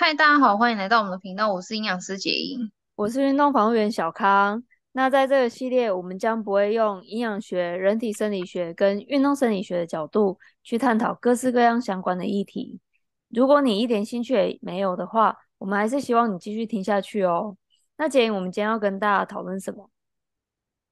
嗨，大家好，欢迎来到我们的频道，我是营养师杰英，我是运动防护员小康。那在这个系列，我们将不会用营养学、人体生理学跟运动生理学的角度去探讨各式各样相关的议题。如果你一点兴趣也没有的话，我们还是希望你继续听下去哦。那杰英，我们今天要跟大家讨论什么？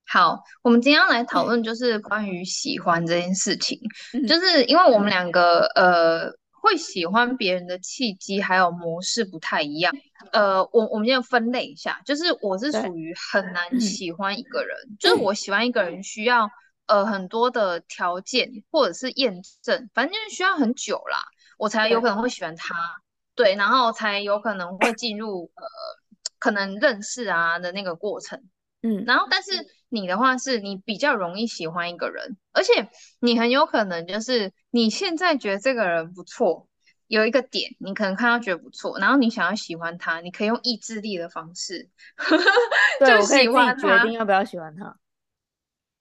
好，我们今天要来讨论就是关于喜欢这件事情，嗯、就是因为我们两个呃。会喜欢别人的契机还有模式不太一样。呃，我我们先分类一下，就是我是属于很难喜欢一个人，就是我喜欢一个人需要呃很多的条件或者是验证，反正就是需要很久啦，我才有可能会喜欢他，对，然后才有可能会进入呃可能认识啊的那个过程。嗯，然后但是你的话是你比较容易喜欢一个人，而且你很有可能就是你现在觉得这个人不错，有一个点你可能看到觉得不错，然后你想要喜欢他，你可以用意志力的方式，对就喜欢他，决定要不要喜欢他。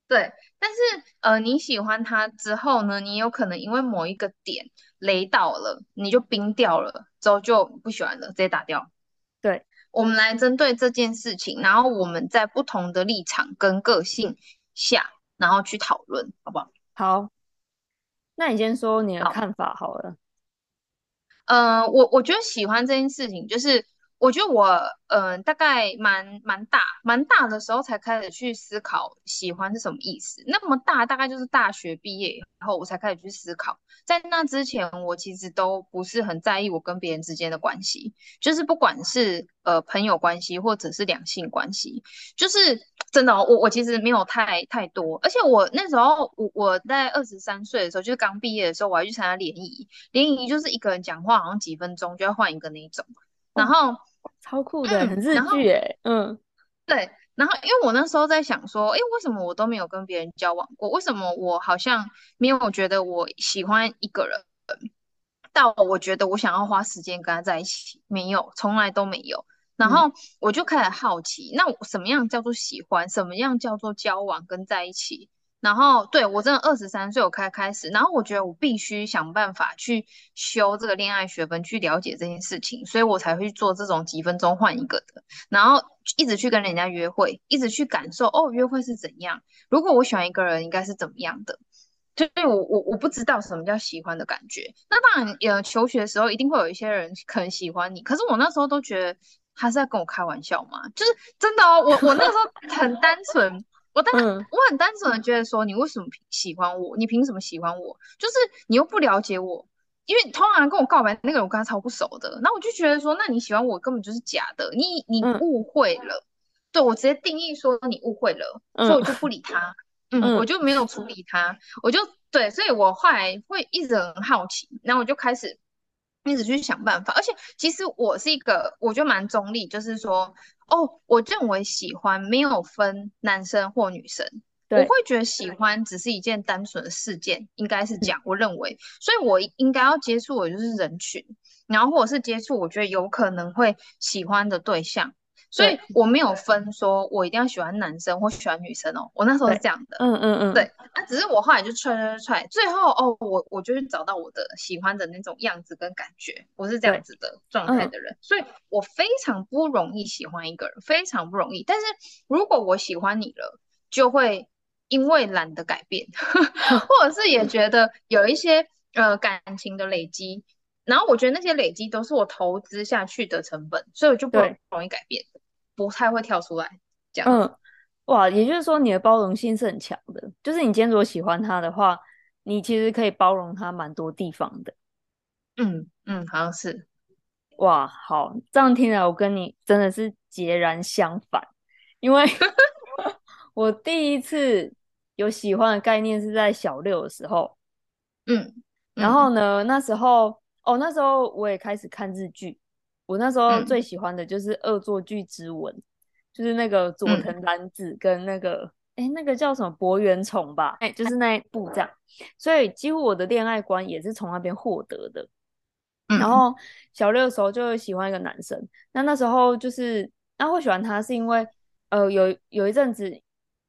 对，但是呃你喜欢他之后呢，你有可能因为某一个点雷倒了，你就冰掉了，之后就不喜欢了，直接打掉。对。我们来针对这件事情，然后我们在不同的立场跟个性下，然后去讨论，好不好？好，那你先说你的看法好了。好呃，我我觉得喜欢这件事情，就是。我觉得我嗯、大概蛮蛮大蛮大的时候才开始去思考喜欢是什么意思。那么大大概就是大学毕业以后，我才开始去思考。在那之前，我其实都不是很在意我跟别人之间的关系，就是不管是呃朋友关系或者是两性关系，就是真的、我我其实没有太太多。而且我那时候我我在二十三岁的时候，就是刚毕业的时候，我还去参加联谊。联谊就是一个人讲话好像几分钟就要换一个那一种。然后、哦、超酷的，嗯、很日剧哎，嗯，对。然后因为我那时候在想说，哎，为什么我都没有跟别人交往过？为什么我好像没有觉得我喜欢一个人，到我觉得我想要花时间跟他在一起，没有，从来都没有。然后我就开始好奇，嗯、那什么样叫做喜欢？什么样叫做交往跟在一起？然后对我真的二十三岁，我开开始，然后我觉得我必须想办法去修这个恋爱学分，去了解这件事情，所以我才会做这种几分钟换一个的，然后一直去跟人家约会，一直去感受哦，约会是怎样？如果我喜欢一个人，应该是怎么样的？所以我我我不知道什么叫喜欢的感觉。那当然，呃，求学的时候一定会有一些人可能喜欢你，可是我那时候都觉得他是在跟我开玩笑嘛，就是真的哦，我我那时候很单纯。我当然，我很单纯的觉得说，你为什么喜欢我？你凭什么喜欢我？就是你又不了解我，因为通常跟我告白那个人，我跟他超不熟的。那我就觉得说，那你喜欢我根本就是假的，你你误会了。嗯、对，我直接定义说你误会了，嗯、所以我就不理他，嗯，嗯我就没有处理他，我就对，所以我后来会一直很好奇，然后我就开始。一直去想办法，而且其实我是一个，我觉得蛮中立，就是说，哦，我认为喜欢没有分男生或女生，我会觉得喜欢只是一件单纯的事件，应该是这样，我认为，所以我应该要接触的就是人群，然后或者是接触我觉得有可能会喜欢的对象。所以我没有分说，我一定要喜欢男生或喜欢女生哦。我那时候是这样的，嗯嗯嗯，对。啊，只是我后来就踹踹踹，最后哦，我我就是找到我的喜欢的那种样子跟感觉，我是这样子的状态的人。嗯、所以我非常不容易喜欢一个人，非常不容易。但是如果我喜欢你了，就会因为懒得改变，或者是也觉得有一些呃感情的累积，然后我觉得那些累积都是我投资下去的成本，所以我就不容易改变。不太会跳出来，这样。嗯，哇，也就是说你的包容性是很强的，就是你今天如果喜欢他的话，你其实可以包容他蛮多地方的。嗯嗯，好像是。哇，好，这样听来我跟你真的是截然相反，因为 我第一次有喜欢的概念是在小六的时候。嗯，嗯，然后呢，那时候哦，那时候我也开始看日剧。我那时候最喜欢的就是《恶作剧之吻》，嗯、就是那个佐藤蓝子跟那个哎、那个叫什么博原崇吧，哎、欸，就是那一部这样。所以几乎我的恋爱观也是从那边获得的。嗯、然后小六的时候就喜欢一个男生，那那时候就是那会喜欢他是因为呃有有一阵子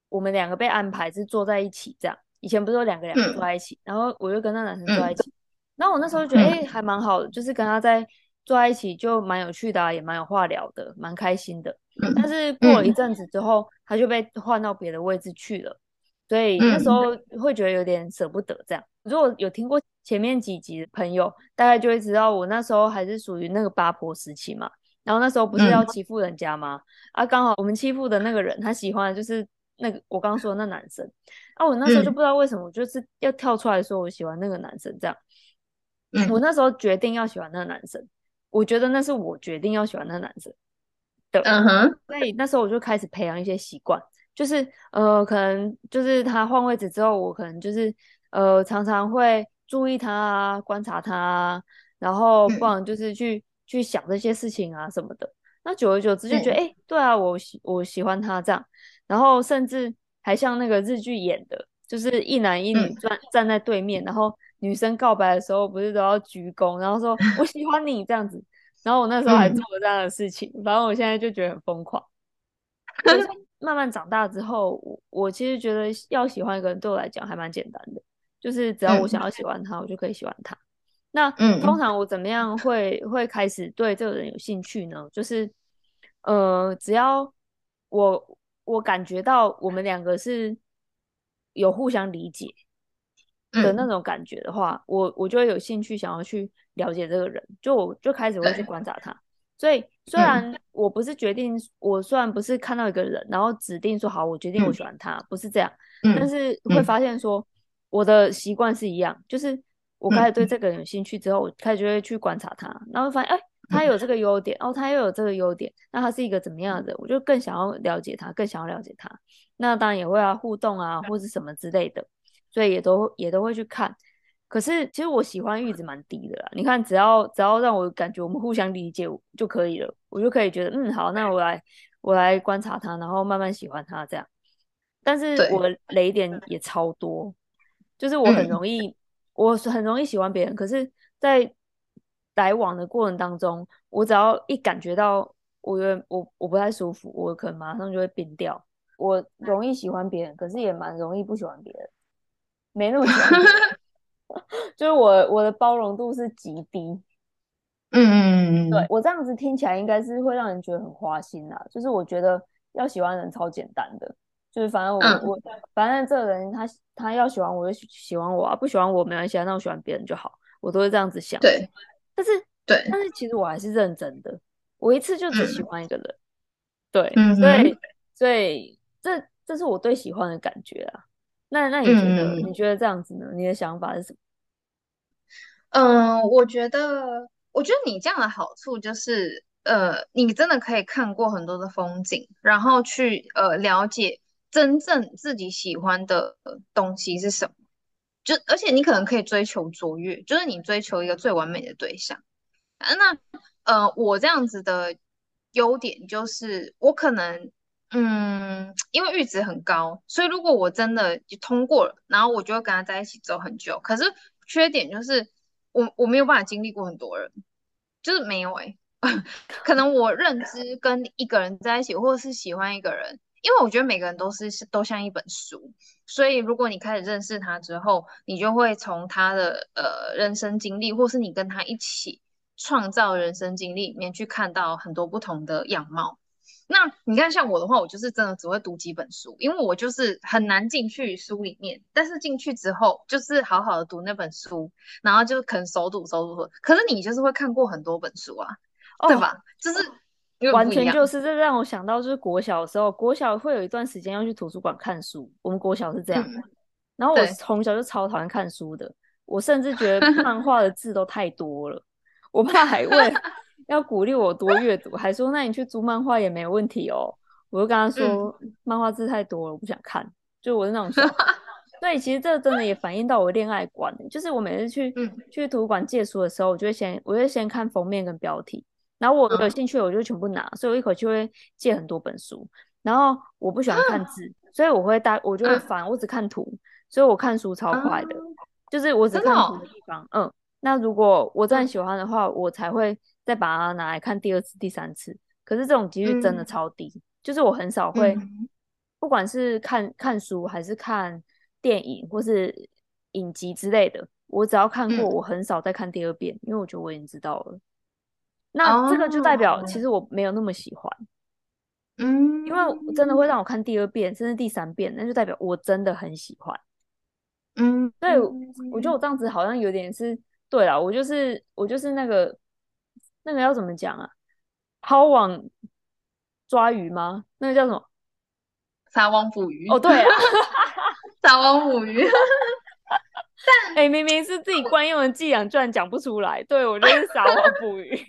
我们两个被安排是坐在一起这样，以前不是有两个两个坐在一起，嗯、然后我就跟那男生坐在一起，然后我那时候就觉得哎、欸、还蛮好的，就是跟他在。坐在一起就蛮有趣的啊，也蛮有话聊的，蛮开心的。但是过了一阵子之后，他就被换到别的位置去了，所以那时候会觉得有点舍不得。这样，如果有听过前面几集的朋友，大概就会知道我那时候还是属于那个八婆时期嘛。然后那时候不是要欺负人家吗？啊，刚好我们欺负的那个人，他喜欢的就是那个我刚刚说的那男生。啊，我那时候就不知道为什么，我就是要跳出来说我喜欢那个男生这样。我那时候决定要喜欢那个男生，我觉得那是我决定要喜欢那个男生。对，嗯哼，所以那时候我就开始培养一些习惯，就是呃，可能就是他换位置之后，我可能就是呃，常常会注意他啊，观察他啊，然后不然就是去去想这些事情啊什么的。那久而久之就觉得，哎、欸，对啊，我喜我喜欢他这样，然后甚至还像那个日剧演的，就是一男一女站站在对面，然后女生告白的时候不是都要鞠躬，然后说我喜欢你这样子。然后我那时候还做了这样的事情，嗯、反正我现在就觉得很疯狂。慢慢长大之后，我我其实觉得要喜欢一个人对我来讲还蛮简单的，就是只要我想要喜欢他，嗯、我就可以喜欢他。那通常我怎么样会会开始对这个人有兴趣呢？就是呃，只要我我感觉到我们两个是有互相理解的那种感觉的话，嗯、我我就会有兴趣想要去。了解这个人，就我就开始会去观察他。所以虽然我不是决定，嗯、我虽然不是看到一个人，然后指定说好，我决定我喜欢他，嗯、不是这样。嗯、但是会发现说，我的习惯是一样，就是我开始对这个人有兴趣之后，我开始就会去观察他，然后发现哎，他有这个优点，哦，他又有这个优点，那他是一个怎么样的人？我就更想要了解他，更想要了解他。那当然也会啊互动啊，或是什么之类的，所以也都也都会去看。可是，其实我喜欢阈值蛮低的啦。你看，只要只要让我感觉我们互相理解就可以了，我就可以觉得，嗯，好，那我来我来观察他，然后慢慢喜欢他这样。但是我的雷点也超多，就是我很容易，嗯、我很容易喜欢别人，可是，在来往的过程当中，我只要一感觉到我觉得我我不太舒服，我可能马上就会变掉。我容易喜欢别人，可是也蛮容易不喜欢别人，没那么喜欢。就是我我的包容度是极低，嗯嗯嗯，对，我这样子听起来应该是会让人觉得很花心啦。就是我觉得要喜欢人超简单的，就是反正我、嗯、我反正这个人他他要喜欢我就喜欢我啊，不喜欢我没关系啊，那我喜欢别人就好，我都会这样子想。对，但是对，但是其实我还是认真的，我一次就只喜欢一个人，嗯、对，嗯、所以所以这这是我对喜欢的感觉啊。那那你觉得、嗯、你觉得这样子呢？你的想法是什么？嗯，我觉得，我觉得你这样的好处就是，呃，你真的可以看过很多的风景，然后去呃了解真正自己喜欢的东西是什么。就而且你可能可以追求卓越，就是你追求一个最完美的对象。啊、那呃，我这样子的优点就是，我可能。嗯，因为阈值很高，所以如果我真的就通过了，然后我就会跟他在一起走很久。可是缺点就是我我没有办法经历过很多人，就是没有哎、欸。可能我认知跟一个人在一起，或者是喜欢一个人，因为我觉得每个人都是都像一本书，所以如果你开始认识他之后，你就会从他的呃人生经历，或是你跟他一起创造人生经历里面去看到很多不同的样貌。那你看，像我的话，我就是真的只会读几本书，因为我就是很难进去书里面。但是进去之后，就是好好的读那本书，然后就可能熟读熟读。可是你就是会看过很多本书啊，哦、对吧？就是完全就是这让我想到，就是国小的时候，国小会有一段时间要去图书馆看书。我们国小是这样的。嗯、然后我从小就超讨厌看书的，我甚至觉得漫画的字都太多了，我怕还问。要鼓励我多阅读，还说那你去租漫画也没有问题哦。我就跟他说，嗯、漫画字太多了，我不想看。就我是那种想法，所以其实这真的也反映到我恋爱观。就是我每次去、嗯、去图书馆借书的时候，我就会先我会先看封面跟标题，然后我有兴趣我就全部拿，所以我一口气会借很多本书。然后我不喜欢看字，所以我会带我就会烦，我只看图，所以我看书超快的，就是我只看图的地方。嗯，那如果我真的喜欢的话，我才会。再把它拿来看第二次、第三次，可是这种几率真的超低。嗯、就是我很少会，嗯、不管是看看书还是看电影或是影集之类的，我只要看过，我很少再看第二遍，嗯、因为我觉得我已经知道了。那这个就代表其实我没有那么喜欢，嗯，因为真的会让我看第二遍甚至第三遍，那就代表我真的很喜欢。嗯，对，我觉得我这样子好像有点是对了，我就是我就是那个那个要怎么讲啊？抛网抓鱼吗？那个叫什么？撒网捕鱼。哦，对啊，撒网捕鱼。但哎、欸，明明是自己惯用的伎俩，居然讲不出来。对，我就是撒网捕鱼。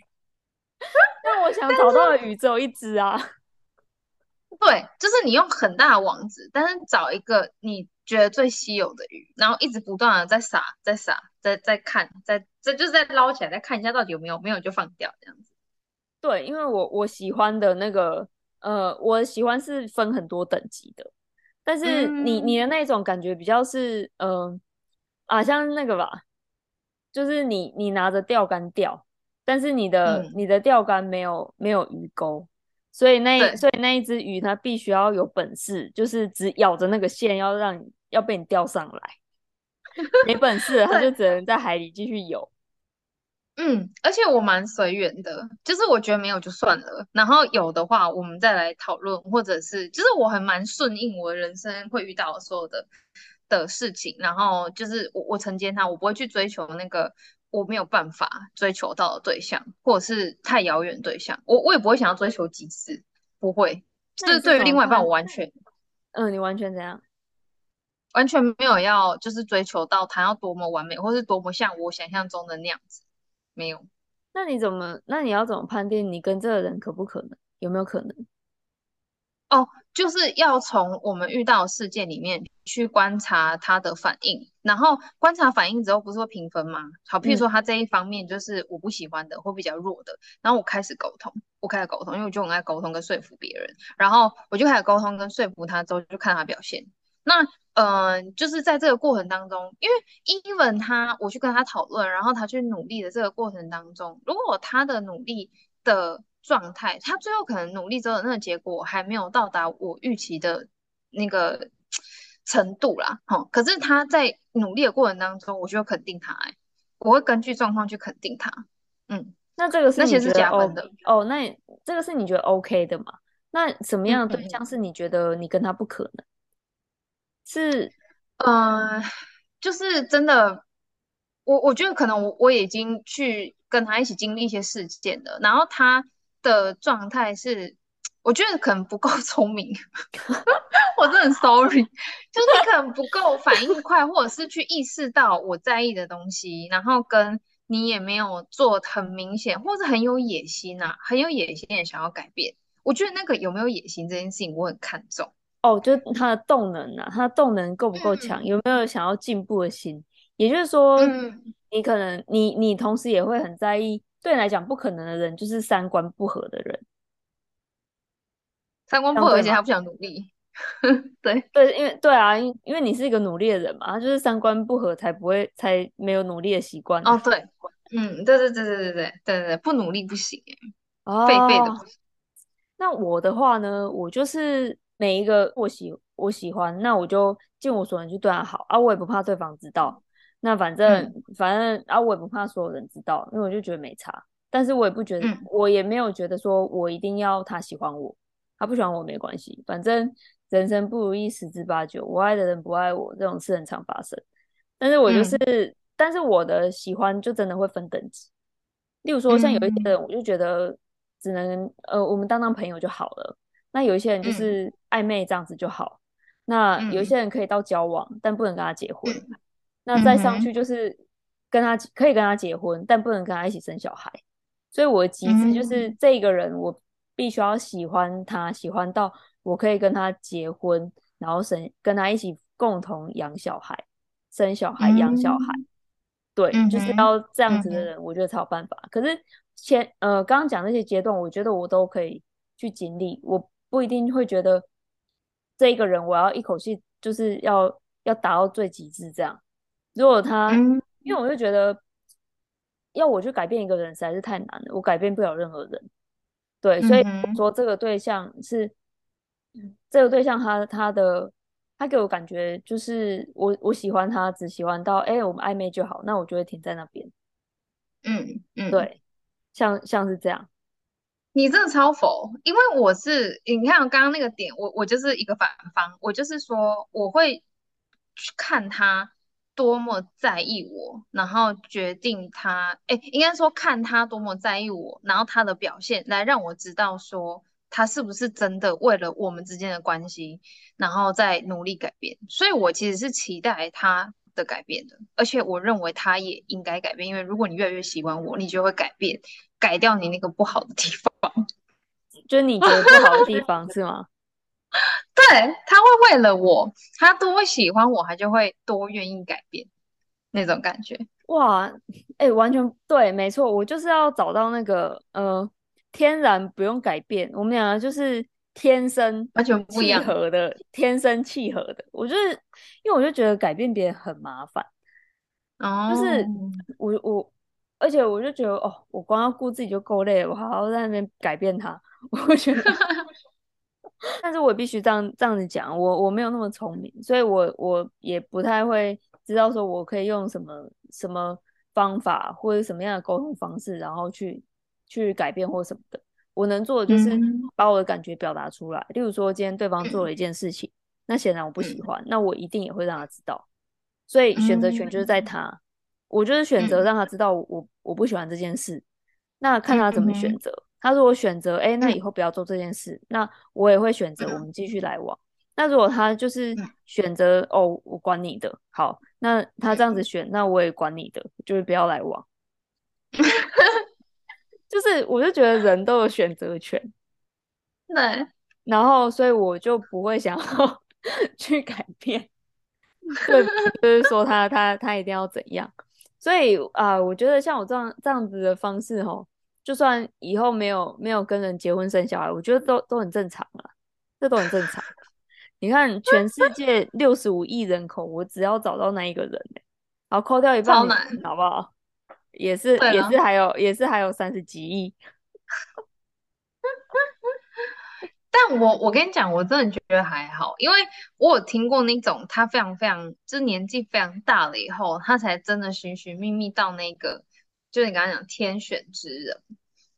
但我想找到的鱼只有一只啊。对，就是你用很大的网子，但是找一个你觉得最稀有的鱼，然后一直不断的在撒，在撒，在在看，再这就是再捞起来，再看一下到底有没有，没有就放掉这样子。对，因为我我喜欢的那个，呃，我喜欢是分很多等级的，但是你、嗯、你的那种感觉比较是，嗯、呃，啊，像那个吧，就是你你拿着钓竿钓。但是你的、嗯、你的钓竿没有没有鱼钩，所以那所以那一只鱼它必须要有本事，就是只咬着那个线，要让你要被你钓上来。没本事，他就只能在海里继续游。嗯，而且我蛮随缘的，就是我觉得没有就算了，然后有的话我们再来讨论，或者是就是我还蛮顺应我人生会遇到所有的的事情，然后就是我我承接他，我不会去追求那个。我没有办法追求到的对象，或者是太遥远对象，我我也不会想要追求几次，不会。就是对于另外一半，我完全，嗯，你完全怎样？完全没有要就是追求到他要多么完美，或是多么像我想象中的那样子，没有。那你怎么？那你要怎么判定你跟这个人可不可能？有没有可能？哦，就是要从我们遇到的事件里面去观察他的反应，然后观察反应之后不是会评分吗？好，譬如说他这一方面就是我不喜欢的，或比较弱的，然后我开始沟通，我开始沟通，因为我就很爱沟通跟说服别人，然后我就开始沟通跟说服他之后就看他表现。那嗯、呃，就是在这个过程当中，因为 even 他我去跟他讨论，然后他去努力的这个过程当中，如果他的努力的状态，他最后可能努力之后的那个结果还没有到达我预期的那个程度啦，哈。可是他在努力的过程当中，我就会肯定他，哎，我会根据状况去肯定他。嗯，那这个是那些是加分的哦？那这个是你觉得 OK 的吗？那什么样的对象是你觉得你跟他不可能？嗯、是，呃，就是真的，我我觉得可能我我已经去跟他一起经历一些事件了，然后他。的状态是，我觉得可能不够 聪明，我真的很 sorry，就是你可能不够反应快，或者是去意识到我在意的东西，然后跟你也没有做很明显，或者很有野心啊，很有野心也想要改变。我觉得那个有没有野心这件事情，我很看重。哦，就是他的动能啊，他的动能够不够强，嗯、有没有想要进步的心？也就是说，嗯、你可能你你同时也会很在意。对你来讲不可能的人，就是三观不合的人。三观不合，而且他不想努力。对对，因为对啊，因因为你是一个努力的人嘛，就是三观不合才不会才没有努力的习惯。哦，对，嗯，对对对对对对对对对，不努力不行哦，废废的不行。那我的话呢，我就是每一个我喜我喜欢，那我就尽我所能去对他好啊，我也不怕对方知道。那反正、嗯、反正啊，我也不怕所有人知道，因为我就觉得没差。但是我也不觉得，嗯、我也没有觉得说我一定要他喜欢我，他不喜欢我没关系。反正人生不如意十之八九，我爱的人不爱我，这种事很常发生。但是我就是，嗯、但是我的喜欢就真的会分等级。例如说，像有一些人，我就觉得只能、嗯、呃，我们当当朋友就好了。那有一些人就是暧昧这样子就好。嗯、那有一些人可以到交往，但不能跟他结婚。嗯那再上去就是跟他可以跟他结婚，但不能跟他一起生小孩。所以我的极致就是这个人，我必须要喜欢他，喜欢到我可以跟他结婚，然后生跟他一起共同养小孩、生小孩、养小孩。对，就是要这样子的人，我觉得才有办法。可是前呃刚刚讲那些阶段，我觉得我都可以去经历，我不一定会觉得这一个人我要一口气就是要要达到最极致这样。如果他，嗯、因为我就觉得，要我去改变一个人实在是太难了，我改变不了任何人。对，所以说这个对象是，嗯、这个对象他他的他给我感觉就是我我喜欢他，只喜欢到哎、欸、我们暧昧就好，那我就会停在那边。嗯嗯，对，像像是这样。你真的超否，因为我是你看我刚刚那个点，我我就是一个反方，我就是说我会去看他多么在意我，然后决定他，哎，应该说看他多么在意我，然后他的表现来让我知道说他是不是真的为了我们之间的关系，然后再努力改变。所以我其实是期待他的改变的，而且我认为他也应该改变，因为如果你越来越喜欢我，你就会改变。改掉你那个不好的地方，就是你觉得不好的地方是吗？对，他会为了我，他多喜欢我，他就会多愿意改变那种感觉。哇，哎、欸，完全对，没错，我就是要找到那个呃，天然不用改变，我们两个就是天生完全不一样契合的，天生契合的。我就是因为我就觉得改变别人很麻烦，哦，就是我我。而且我就觉得，哦，我光要顾自己就够累了，我还要在那边改变他，我觉得。但是我必须这样这样子讲，我我没有那么聪明，所以我我也不太会知道说我可以用什么什么方法或者什么样的沟通方式，然后去去改变或什么的。我能做的就是把我的感觉表达出来。嗯、例如说，今天对方做了一件事情，那显然我不喜欢，那我一定也会让他知道。所以选择权就是在他。我就是选择让他知道我、嗯、我不喜欢这件事，那看他怎么选择。嗯、他如果选择哎，那以后不要做这件事，嗯、那我也会选择我们继续来往。嗯、那如果他就是选择哦，我管你的，好，那他这样子选，那我也管你的，就是不要来往。就是我就觉得人都有选择权，对，然后所以我就不会想要 去改变，对，就是说他他他一定要怎样。所以啊、呃，我觉得像我这样这样子的方式哦，就算以后没有没有跟人结婚生小孩，我觉得都都很正常了，这都很正常。你看，全世界六十五亿人口，我只要找到那一个人，然后扣掉一半，好不好？也是也是还有也是还有三十几亿。但我我跟你讲，我真的觉得还好，因为我有听过那种他非常非常就是年纪非常大了以后，他才真的寻寻觅觅到那个，就是你刚刚讲天选之人，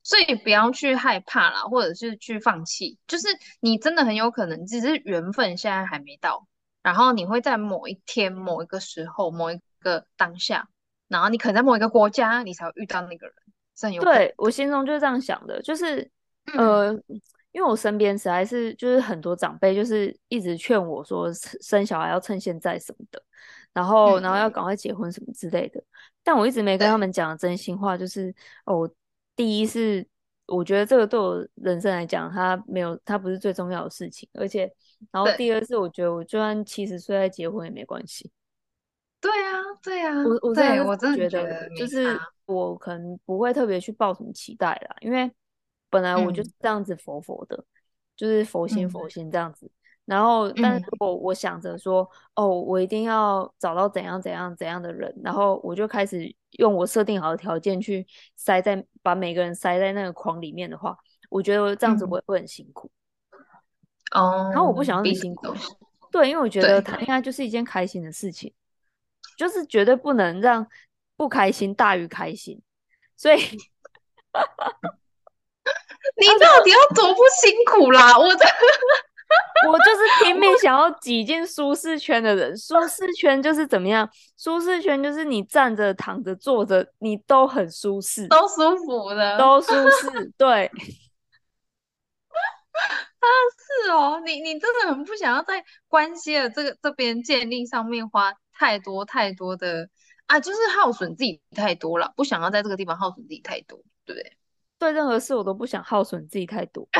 所以不要去害怕啦，或者是去放弃，就是你真的很有可能只是缘分现在还没到，然后你会在某一天、某一个时候、某一个当下，然后你可能在某一个国家，你才会遇到那个人，很有。对，我心中就是这样想的，就是呃。嗯因为我身边实在是就是很多长辈，就是一直劝我说生小孩要趁现在什么的，然后然后要赶快结婚什么之类的。但我一直没跟他们讲真心话，就是哦，第一是我觉得这个对我人生来讲，它没有它不是最重要的事情，而且然后第二是我觉得我就算七十岁再结婚也没关系。对啊，对啊，我我对我真的觉得就是我可能不会特别去抱什么期待啦，因为。本来我就是这样子佛佛的，嗯、就是佛心佛心这样子。嗯、然后，但是如果我想着说，嗯、哦，我一定要找到怎样怎样怎样的人，然后我就开始用我设定好的条件去塞在把每个人塞在那个框里面的话，我觉得这样子我也会很辛苦。哦、嗯。然后我不想要你辛苦。嗯、对，因为我觉得谈恋爱就是一件开心的事情，就是绝对不能让不开心大于开心。所以。你到底要多不辛苦啦？我这，我就是拼命想要挤进舒适圈的人。舒适圈就是怎么样？舒适圈就是你站着、躺着、坐着，你都很舒适，都舒服的，都舒适。对，啊，是哦，你你真的很不想要在关系的这个这边建立上面花太多太多的啊，就是耗损自己太多了，不想要在这个地方耗损自己太多，对不对？对任何事我都不想耗损自己太多。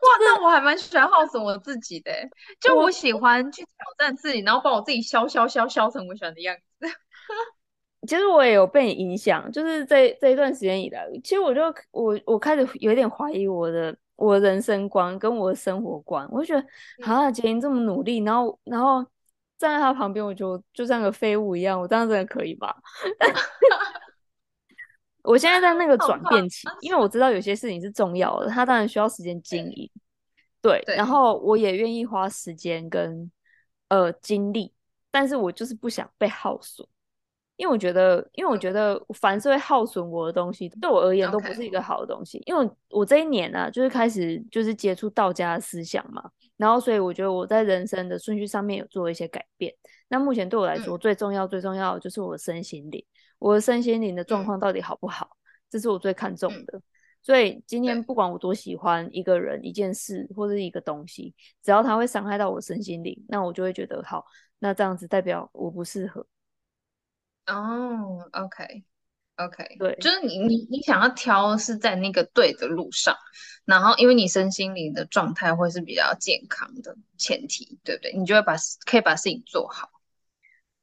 哇，那我还蛮喜欢耗损我自己的，就我喜欢去挑战自己，然后把我自己削削削削成我喜欢的样子。其实我也有被你影响，就是这这一段时间以来，其实我就我我开始有点怀疑我的我的人生观跟我的生活观，我就觉得啊，杰英这么努力，然后然后。站在他旁边，我就就像个废物一样。我这样真的可以吗？我现在在那个转变期，因为我知道有些事情是重要的，他当然需要时间经营。对，对，然后我也愿意花时间跟呃精力，但是我就是不想被耗损。因为我觉得，因为我觉得凡是会耗损我的东西，对我而言都不是一个好的东西。因为我这一年呢、啊，就是开始就是接触道家的思想嘛，然后所以我觉得我在人生的顺序上面有做一些改变。那目前对我来说，最重要、最重要的就是我的身心灵，我的身心灵的状况到底好不好，这是我最看重的。所以今天不管我多喜欢一个人、一件事或者一个东西，只要它会伤害到我身心灵，那我就会觉得好，那这样子代表我不适合。哦、okay. 对，就是你你你想要挑是在那个对的路上，然后因为你身心灵的状态会是比较健康的前提，对不对？你就会把可以把事情做好。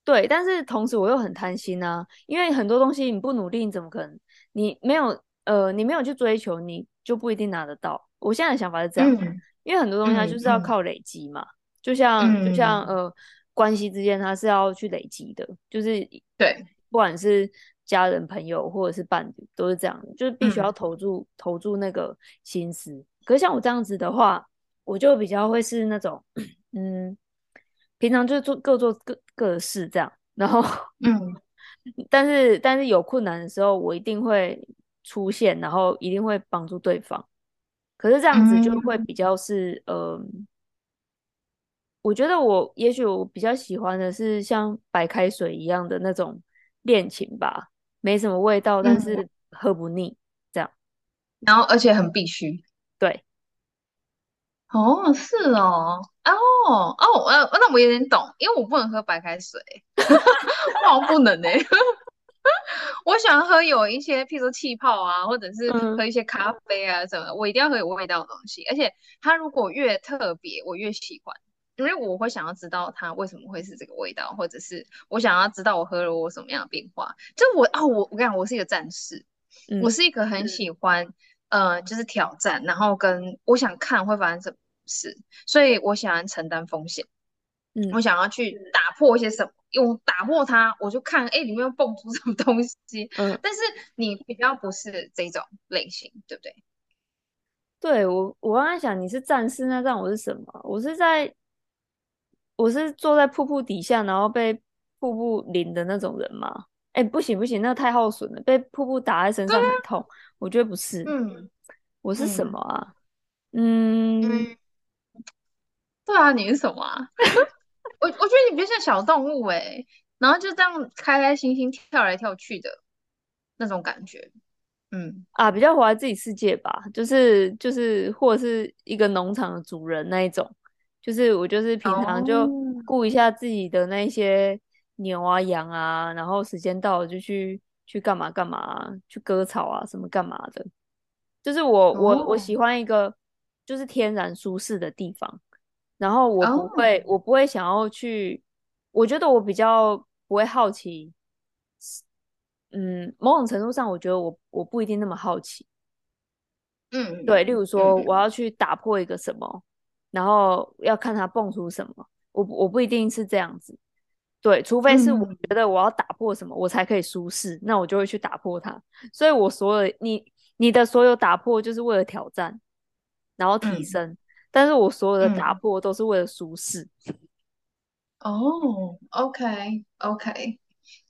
对，但是同时我又很贪心啊，因为很多东西你不努力，你怎么可能？你没有呃，你没有去追求，你就不一定拿得到。我现在的想法是这样，嗯、因为很多东西它就是要靠累积嘛，嗯、就像、嗯、就像呃。关系之间，它是要去累积的，就是对，不管是家人、朋友或者是伴侣，都是这样的，就是必须要投注、嗯、投注那个心思。可是像我这样子的话，我就比较会是那种，嗯，平常就做各做各各的事这样，然后，嗯，但是但是有困难的时候，我一定会出现，然后一定会帮助对方。可是这样子就会比较是，嗯。呃我觉得我也许我比较喜欢的是像白开水一样的那种恋情吧，没什么味道，但是喝不腻，嗯、这样。然后而且很必须，对。哦，是哦，哦哦，呃，那我有点懂，因为我不能喝白开水，我好像不能呢、欸。我喜欢喝有一些，譬如说气泡啊，或者是喝一些咖啡啊什么的，嗯、我一定要喝有味道的东西，而且它如果越特别，我越喜欢。因为我会想要知道它为什么会是这个味道，或者是我想要知道我喝了我什么样的变化。就我哦，我我跟你讲，我是一个战士，嗯、我是一个很喜欢呃，就是挑战，然后跟我想看会发生什么事，所以我喜欢承担风险。嗯，我想要去打破一些什么，用打破它，我就看哎里面又蹦出 什么东西。嗯，但是你比较不是这种类型，对不对？对我，我刚才想你是战士，那让我是什么？我是在。我是坐在瀑布底下，然后被瀑布淋的那种人吗？哎、欸，不行不行，那太耗损了，被瀑布打在身上很痛。啊、我觉得不是，嗯，我是什么啊？嗯，嗯对啊，你是什么啊？我我觉得你比较像小动物哎、欸，然后就这样开开心心跳来跳去的那种感觉。嗯啊，比较活在自己世界吧，就是就是或者是一个农场的主人那一种。就是我就是平常就顾一下自己的那些牛啊羊啊，然后时间到了就去去干嘛干嘛，去割草啊什么干嘛的。就是我我我喜欢一个就是天然舒适的地方，然后我不会我不会想要去，我觉得我比较不会好奇。嗯，某种程度上，我觉得我我不一定那么好奇。嗯，对，例如说我要去打破一个什么。然后要看它蹦出什么，我我不一定是这样子，对，除非是我觉得我要打破什么，嗯、我才可以舒适，那我就会去打破它。所以我所有你你的所有打破就是为了挑战，然后提升，嗯、但是我所有的打破都是为了舒适。哦，OK OK，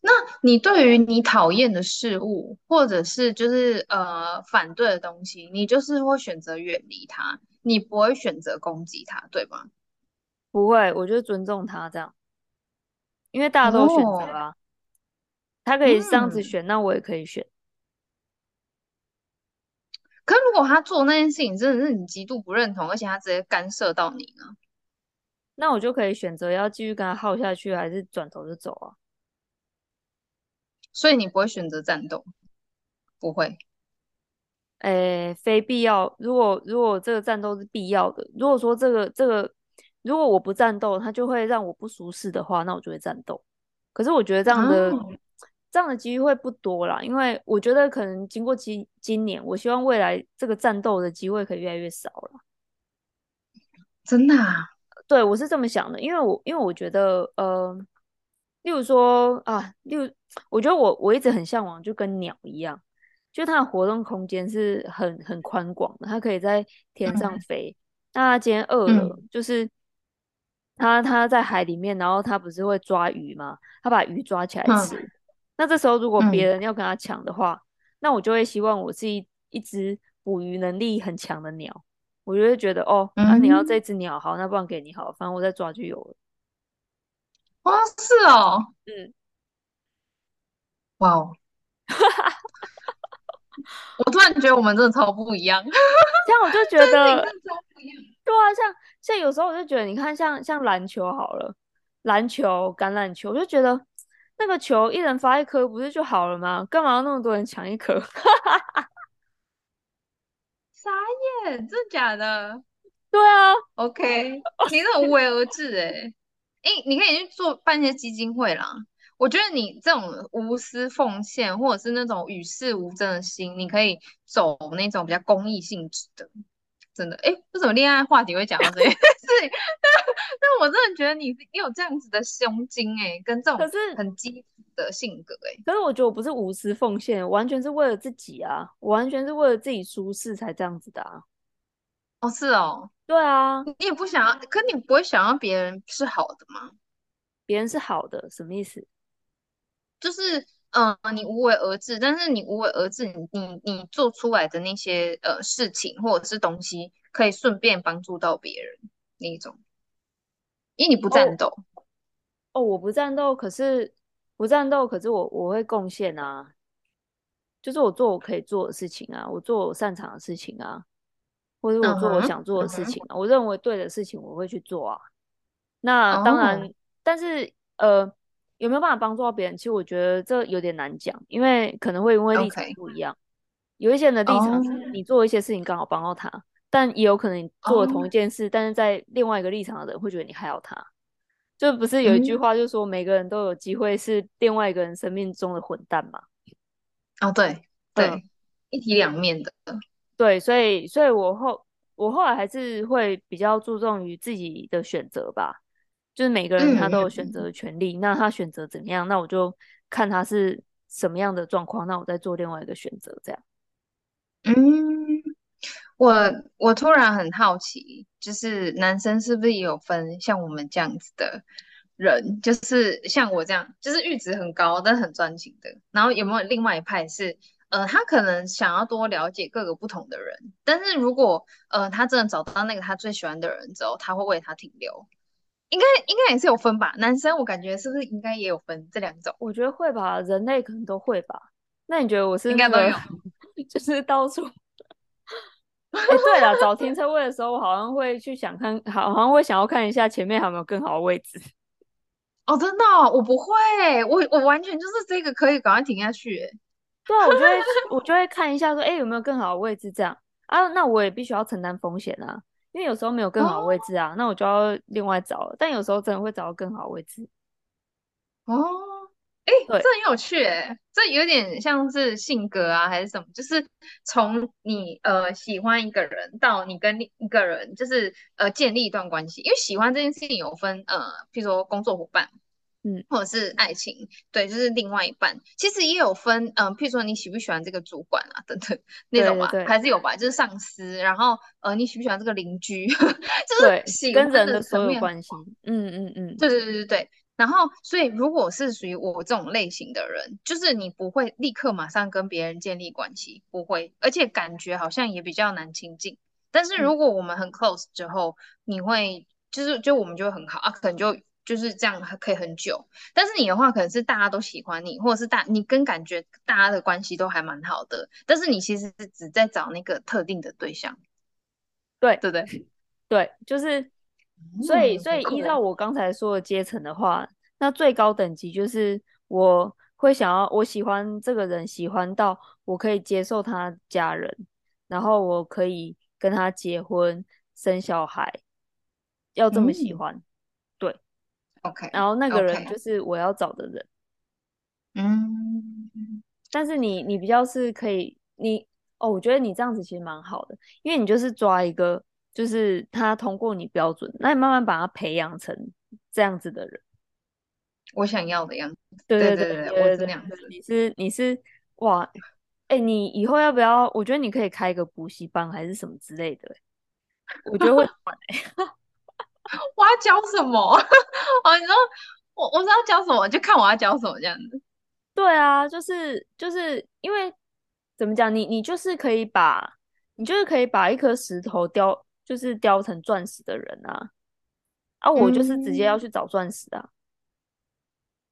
那你对于你讨厌的事物，或者是就是呃反对的东西，你就是会选择远离它。你不会选择攻击他，对吗？不会，我就尊重他这样，因为大家都有选择啊。哦、他可以这样子选，嗯、那我也可以选。可如果他做那件事情真的是你极度不认同，而且他直接干涉到你呢？那我就可以选择要继续跟他耗下去，还是转头就走啊？所以你不会选择战斗？不会。诶、欸，非必要。如果如果这个战斗是必要的，如果说这个这个，如果我不战斗，它就会让我不舒适的话，那我就会战斗。可是我觉得这样的、哦、这样的机会不多啦，因为我觉得可能经过今今年，我希望未来这个战斗的机会可以越来越少了。真的啊？对，我是这么想的，因为我因为我觉得，呃，例如说啊，例如我觉得我我一直很向往，就跟鸟一样。就它的活动空间是很很宽广的，它可以在天上飞。嗯、那它今天饿了，嗯、就是它它在海里面，然后它不是会抓鱼吗？它把鱼抓起来吃。嗯、那这时候如果别人要跟它抢的话，嗯、那我就会希望我是一一只捕鱼能力很强的鸟，我就会觉得哦，那、你要这只鸟好，那不然给你好，反正我再抓就有了。哦，是哦，嗯，哇哦，我突然觉得我们真的超不一样，这样我就觉得。对啊，像像有时候我就觉得，你看像像篮球好了，篮球、橄榄球，我就觉得那个球一人发一颗不是就好了吗？干嘛要那么多人抢一颗？傻眼，真的假的？对啊，OK，你这种无为而治哎、欸，哎、欸，你可以去做办一些基金会啦。我觉得你这种无私奉献，或者是那种与世无争的心，你可以走那种比较公益性质的。真的，哎，为什么恋爱话题会讲到这件事？但但我真的觉得你你有这样子的胸襟，哎，跟这种可是很基础的性格，哎。可是我觉得我不是无私奉献，完全是为了自己啊，我完全是为了自己舒适才这样子的啊。哦，是哦，对啊，你也不想要，可你不会想要别人是好的吗？别人是好的，什么意思？就是。嗯，你无为而治，但是你无为而治，你你你做出来的那些呃事情或者是东西，可以顺便帮助到别人那一种，因为你不战斗。哦，哦，我不战斗，可是不战斗，可是我我会贡献啊，就是我做我可以做的事情啊，我做我擅长的事情啊，或者我做我想做的事情啊，uh huh. 我认为对的事情我会去做啊。那当然，oh. 但是呃。有没有办法帮助到别人？其实我觉得这有点难讲，因为可能会因为立场不一样。Okay. 有一些人的立场是你做一些事情刚好帮到他，oh. 但也有可能你做了同一件事，oh. 但是在另外一个立场的人会觉得你害到他。就不是有一句话，就是说每个人都有机会是另外一个人生命中的混蛋嘛？哦，对对，嗯、一体两面的。对，所以所以我后我后来还是会比较注重于自己的选择吧。就是每个人他都有选择的权利，嗯、那他选择怎么样，那我就看他是什么样的状况，那我再做另外一个选择，这样。嗯，我我突然很好奇，就是男生是不是也有分像我们这样子的人，就是像我这样，就是阈值很高但很专情的，然后有没有另外一派是，呃，他可能想要多了解各个不同的人，但是如果呃他真的找到那个他最喜欢的人之后，他会为他停留。应该应该也是有分吧，男生我感觉是不是应该也有分这两种？我觉得会吧，人类可能都会吧。那你觉得我是、那个、应该都有，就是到处。哎、欸，对了，找停车位的时候，我好像会去想看，好好像会想要看一下前面还有没有更好的位置。哦，真的、哦，我不会，我我完全就是这个可以赶快停下去。对啊，我就会 我就会看一下说，哎、欸，有没有更好的位置这样啊？那我也必须要承担风险啊。因为有时候没有更好位置啊，哦、那我就要另外找了。但有时候真的会找到更好位置。哦，哎、欸，这很有趣哎，这有点像是性格啊，还是什么？就是从你呃喜欢一个人到你跟另一个人，就是呃建立一段关系。因为喜欢这件事情有分呃，譬如说工作伙伴。嗯，或者是爱情，对，就是另外一半。其实也有分，嗯、呃，譬如说你喜不喜欢这个主管啊，等等那种吧，对对对，还是有吧，就是上司。然后，呃，你喜不喜欢这个邻居？就是喜欢跟人的所有关系。嗯嗯嗯，对对对对对。然后，所以如果是属于我这种类型的人，就是你不会立刻马上跟别人建立关系，不会，而且感觉好像也比较难亲近。但是如果我们很 close 之后，嗯、你会就是就我们就会很好啊，可能就。就是这样，可以很久。但是你的话，可能是大家都喜欢你，或者是大你跟感觉大家的关系都还蛮好的。但是你其实是只在找那个特定的对象，对对对对，就是所以所以依照我刚才说的阶层的话，那最高等级就是我会想要我喜欢这个人，喜欢到我可以接受他家人，然后我可以跟他结婚生小孩，要这么喜欢。嗯 OK，然后那个人就是我要找的人，嗯，但是你你比较是可以，你哦，我觉得你这样子其实蛮好的，因为你就是抓一个，就是他通过你标准，那你慢慢把他培养成这样子的人，我想要的样子，对对对对，我是那样子，你是你是哇，哎、欸，你以后要不要？我觉得你可以开一个补习班还是什么之类的，我觉得会。我要教什么？哦，你说我我知道教什么，就看我要教什么这样子。对啊，就是就是因为怎么讲，你你就是可以把，你就是可以把一颗石头雕，就是雕成钻石的人啊。啊，我就是直接要去找钻石啊，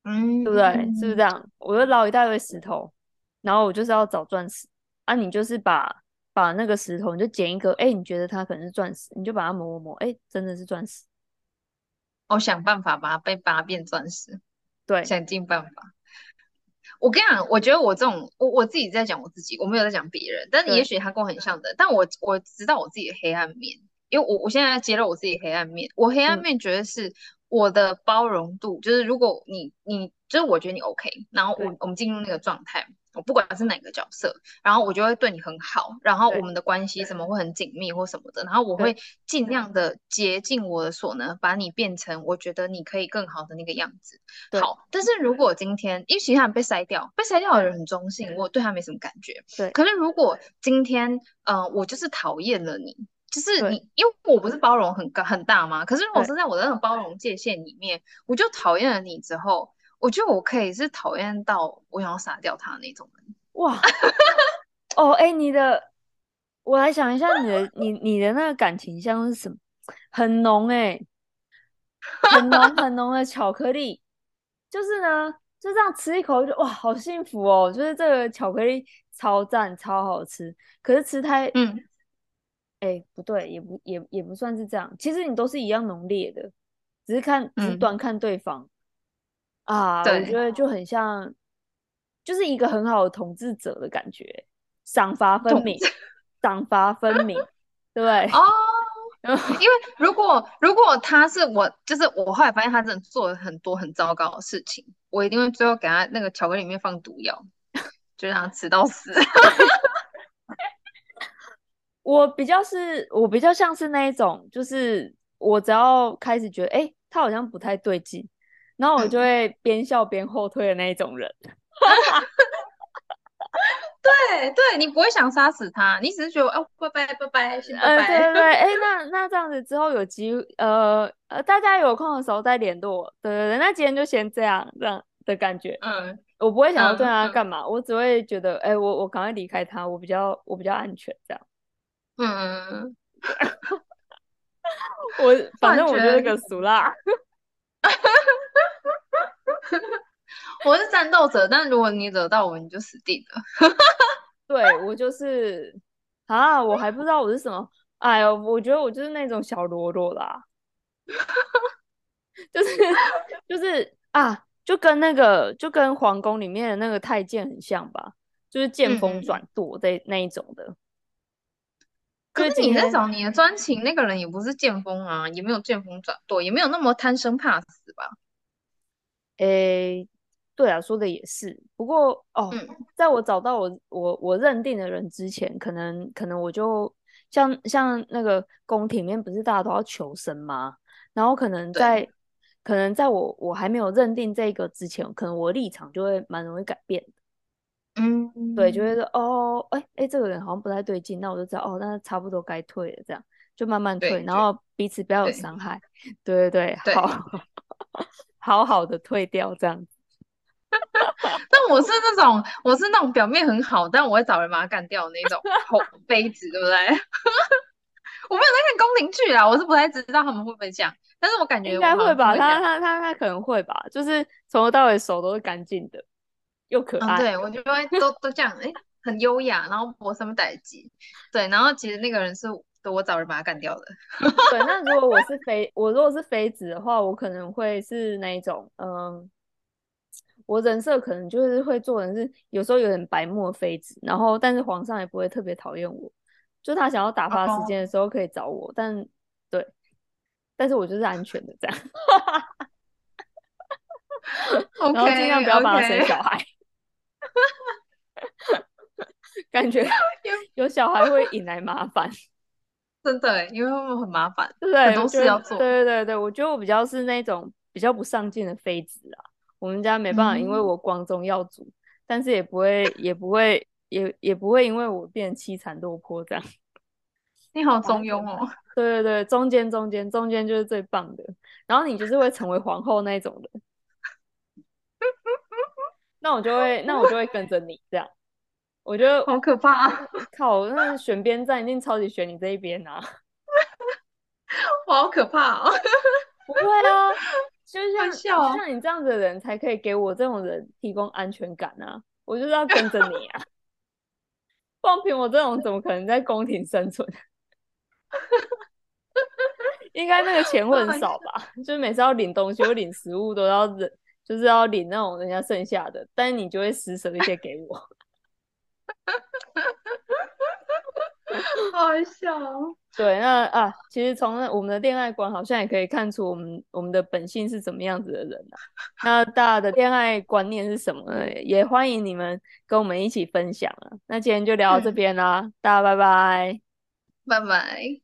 嗯，对不对？是不是这样？我就捞一大堆石头，然后我就是要找钻石。啊，你就是把把那个石头，你就捡一个，哎，你觉得它可能是钻石，你就把它磨磨磨，哎，真的是钻石。我想办法把它被把它变钻石，对，想尽办法。我跟你讲，我觉得我这种，我我自己在讲我自己，我没有在讲别人，但也许他跟我很像的，但我我知道我自己的黑暗面，因为我我现在揭露我自己黑暗面，我黑暗面觉得是我的包容度，嗯、就是如果你你就是我觉得你 OK，然后我我们进入那个状态。我不管是哪个角色，然后我就会对你很好，然后我们的关系什么会很紧密或什么的，然后我会尽量的竭尽我的所能，把你变成我觉得你可以更好的那个样子。好，但是如果今天因为其他人被筛掉，被筛掉的人很中性，我对他没什么感觉。对。可是如果今天，呃，我就是讨厌了你，就是你，因为我不是包容很高很大吗？可是如果是在我的那种包容界限里面，我就讨厌了你之后。我觉得我可以是讨厌到我想要杀掉他那种人。哇，哦，哎，你的，我来想一下，你的，你你的那个感情像是什么？很浓哎、欸，很浓很浓的巧克力，就是呢，就这样吃一口就哇，好幸福哦！就是这个巧克力超赞，超好吃。可是吃太，嗯，哎，不对，也不也也不算是这样。其实你都是一样浓烈的，只是看，只是端看对方。嗯啊，对我觉得就很像，就是一个很好的统治者的感觉，赏罚分明，赏罚分明，对？哦，因为如果如果他是我，就是我后来发现他真的做了很多很糟糕的事情，我一定会最后给他那个巧克力里面放毒药，就让他吃到死。我比较是，我比较像是那一种，就是我只要开始觉得，哎，他好像不太对劲。然后我就会边笑边后退的那一种人，对对，你不会想杀死他，你只是觉得哦，拜拜拜拜，先拜拜。呃、对对对，哎，那那这样子之后有机呃呃，大家有空的时候再联络。对对对，那今天就先这样这样的感觉。嗯，我不会想要对他干嘛，嗯、我只会觉得，哎，我我赶快离开他，我比较我比较安全这样。嗯，我反正我就是个俗辣。我是战斗者，但如果你惹到我，你就死定了。对，我就是啊，我还不知道我是什么。哎呦，我觉得我就是那种小喽啰啦，就是就是啊，就跟那个就跟皇宫里面的那个太监很像吧，就是见风转舵的那一种的。嗯、可是你在找你的专情那个人也不是见风啊，也没有见风转舵，也没有那么贪生怕死吧？诶，对啊，说的也是。不过哦，嗯、在我找到我我我认定的人之前，可能可能我就像像那个宫廷里面，不是大家都要求生吗？然后可能在可能在我我还没有认定这个之前，可能我立场就会蛮容易改变的。嗯，对，就会说哦，哎哎，这个人好像不太对劲，那我就知道哦，那差不多该退了，这样就慢慢退，然后彼此不要有伤害。对对对，好。对好好的退掉这样子，但我是那种，我是那种表面很好，但我会找人把它干掉的那种 妃子，对不对？我没有在看宫廷剧啊，我是不太知道他们会不会这样，但是我感觉应该会吧，他他他他可能会吧，就是从头到尾手都是干净的，又可爱。嗯、对我就会都都这样，哎、欸，很优雅，然后脖上面戴金，对，然后其实那个人是。我找人把他干掉了。对，那如果我 是妃，我如果是妃子的话，我可能会是那一种，嗯，我人设可能就是会做人是有时候有点白目的妃子，然后但是皇上也不会特别讨厌我，就他想要打发时间的时候可以找我，oh. 但对，但是我就是安全的这样然后尽量不要把他生小孩 感觉有小孩会引来麻烦。真的，因为他们很麻烦，对很多事要做。对对对对，我觉得我比较是那种比较不上进的妃子啊。我们家没办法，因为我光宗耀祖，嗯、但是也不会，也不会，也也不会因为我变凄惨落魄这样。你好中庸哦。对对对，中间中间中间就是最棒的。然后你就是会成为皇后那种的。那我就会，那我就会跟着你这样。我觉得好可怕啊！靠，那选边站一定超级选你这一边啊！我 好可怕啊！不会啊，就 像像你这样子的人才可以给我这种人提供安全感啊！我就是要跟着你啊！放凭我这种怎么可能在宫廷生存？应该那个钱会很少吧？就是每次要领东西或领食物都要忍，就是要领那种人家剩下的，但是你就会施舍一些给我。好笑哦。对，那啊，其实从我们的恋爱观好像也可以看出我们我们的本性是怎么样子的人啊。那大家的恋爱观念是什么呢？也欢迎你们跟我们一起分享啊。那今天就聊到这边啦，嗯、大家拜拜，拜拜。